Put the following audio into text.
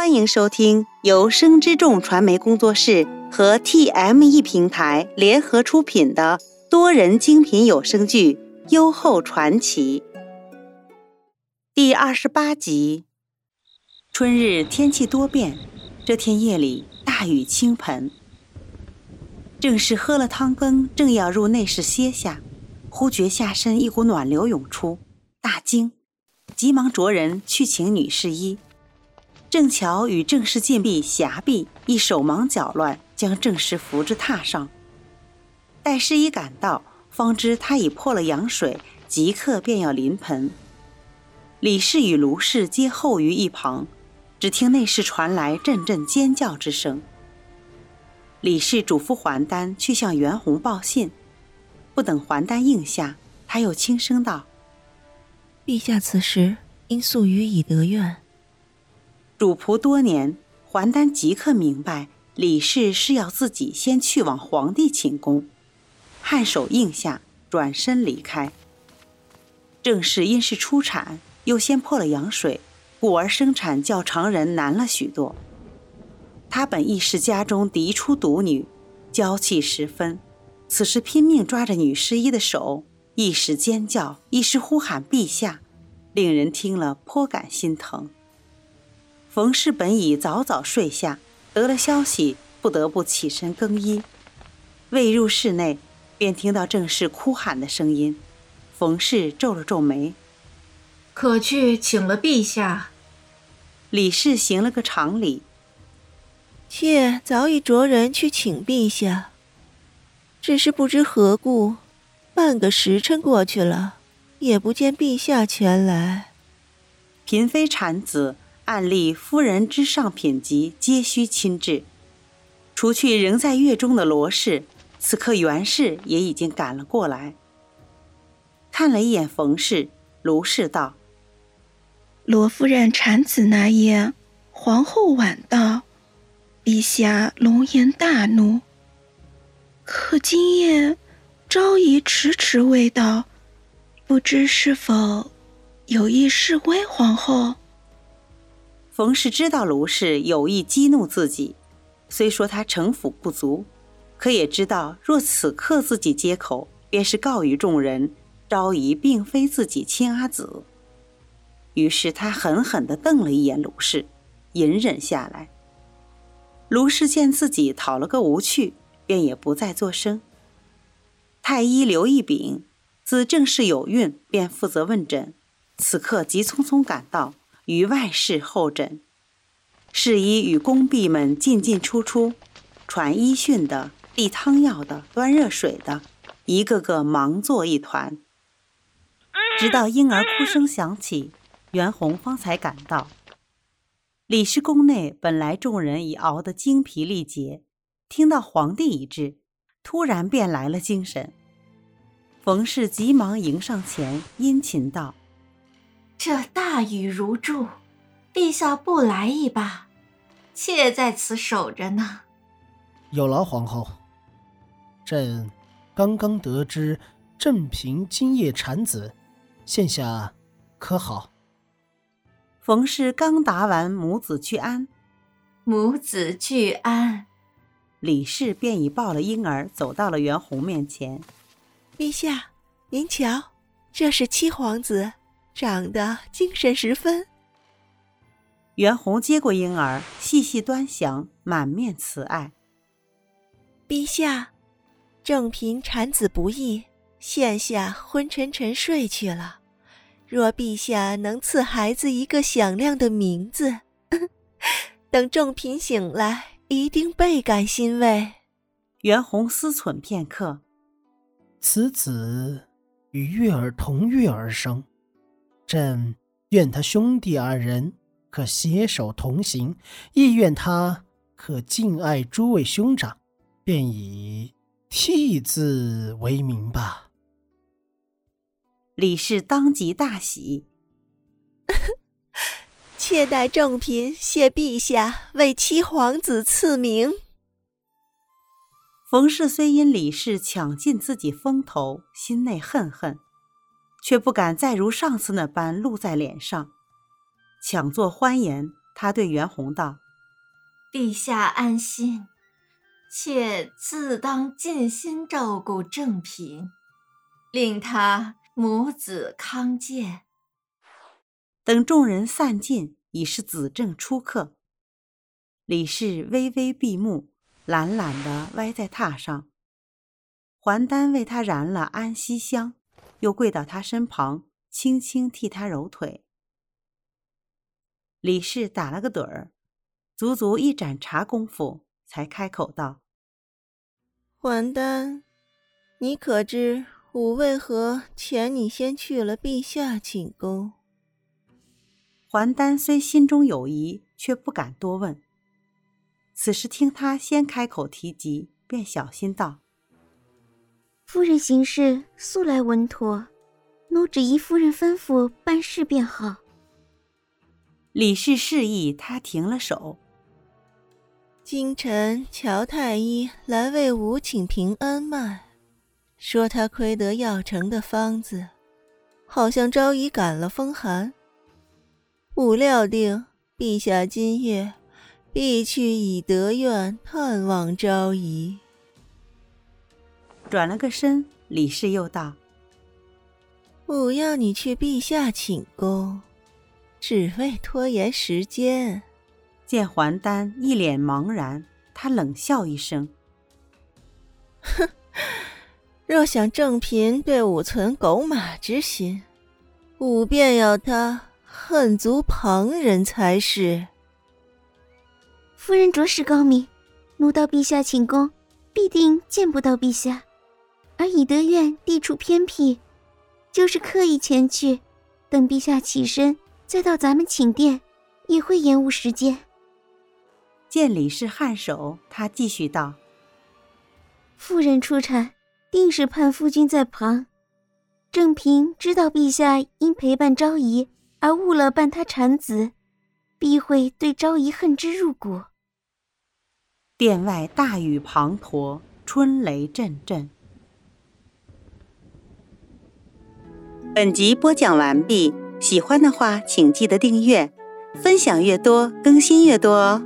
欢迎收听由生之众传媒工作室和 TME 平台联合出品的多人精品有声剧《优厚传奇》第二十八集。春日天气多变，这天夜里大雨倾盆。正是喝了汤羹，正要入内室歇下，忽觉下身一股暖流涌出，大惊，急忙着人去请女侍医。正巧与郑氏禁闭狭壁，一手忙脚乱，将郑氏扶至榻上。待侍医赶到，方知他已破了羊水，即刻便要临盆。李氏与卢氏皆候于一旁，只听内室传来阵阵尖叫之声。李氏嘱咐还丹去向袁弘报信，不等还丹应下，他又轻声道：“陛下此时应速予以得愿。”主仆多年，桓丹即刻明白李氏是要自己先去往皇帝寝宫，颔首应下，转身离开。正是因是初产，又先破了羊水，故而生产较常人难了许多。他本亦是家中嫡出独女，娇气十分，此时拼命抓着女侍医的手，一时尖叫，一时呼喊陛下，令人听了颇感心疼。冯氏本已早早睡下，得了消息，不得不起身更衣。未入室内，便听到郑氏哭喊的声音。冯氏皱了皱眉：“可去请了陛下。”李氏行了个长礼：“妾早已着人去请陛下，只是不知何故，半个时辰过去了，也不见陛下前来。”嫔妃产子。案例夫人之上品级皆需亲至，除去仍在月中的罗氏，此刻袁氏也已经赶了过来。看了一眼冯氏，卢氏道：“罗夫人产子那夜，皇后晚到，陛下龙颜大怒。可今夜昭仪迟迟未到，不知是否有意示威皇后？”冯氏知道卢氏有意激怒自己，虽说他城府不足，可也知道若此刻自己接口，便是告于众人昭仪并非自己亲阿子。于是他狠狠地瞪了一眼卢氏，隐忍下来。卢氏见自己讨了个无趣，便也不再作声。太医刘义炳自正式有孕，便负责问诊，此刻急匆匆赶到。于外室候诊，侍医与宫婢们进进出出，传医讯的、递汤药的、端热水的，一个个忙作一团。直到婴儿哭声响起，袁弘方才赶到。李氏宫内本来众人已熬得精疲力竭，听到皇帝已至，突然便来了精神。冯氏急忙迎上前，殷勤道。这大雨如注，陛下不来一把，妾在此守着呢。有劳皇后。朕刚刚得知正平今夜产子，现下可好？冯氏刚答完母子俱安，母子俱安，李氏便已抱了婴儿走到了袁弘面前。陛下，您瞧，这是七皇子。长得精神十分。袁弘接过婴儿，细细端详，满面慈爱。陛下，正嫔产子不易，现下昏沉沉睡去了。若陛下能赐孩子一个响亮的名字，等正嫔醒来，一定倍感欣慰。袁弘思忖片刻，此子与月儿同月而生。朕愿他兄弟二人可携手同行，亦愿他可敬爱诸位兄长，便以替字为名吧。李氏当即大喜，妾待正嫔谢陛下为七皇子赐名。冯氏虽因李氏抢尽自己风头，心内恨恨。却不敢再如上次那般露在脸上，强作欢颜，他对袁弘道：“陛下安心，妾自当尽心照顾正嫔，令他母子康健。”等众人散尽，已是子正初刻。李氏微微闭目，懒懒地歪在榻上。还丹为他燃了安息香，又跪到他身旁，轻轻替他揉腿。李氏打了个盹儿，足足一盏茶功夫，才开口道：“还丹，你可知吾为何遣你先去了陛下寝宫？”还丹虽心中有疑，却不敢多问。此时听他先开口提及，便小心道。夫人行事素来稳妥，奴只依夫人吩咐办事便好。李氏示意他停了手。今晨乔太医来为吾请平安脉，说他亏得药成的方子，好像昭仪感了风寒。吾料定陛下今夜必去以德院探望昭仪。转了个身，李氏又道：“我要你去陛下寝宫，只为拖延时间。”见还丹一脸茫然，他冷笑一声：“哼，若想正嫔对吾存狗马之心，吾便要他恨足旁人才是。”夫人着实高明，奴到陛下寝宫，必定见不到陛下。而以德院地处偏僻，就是刻意前去，等陛下起身，再到咱们寝殿，也会延误时间。见李氏颔首，他继续道：“夫人出产，定是盼夫君在旁。正平知道陛下因陪伴昭仪而误了伴他产子，必会对昭仪恨之入骨。”殿外大雨滂沱，春雷阵阵。本集播讲完毕，喜欢的话请记得订阅，分享越多更新越多哦。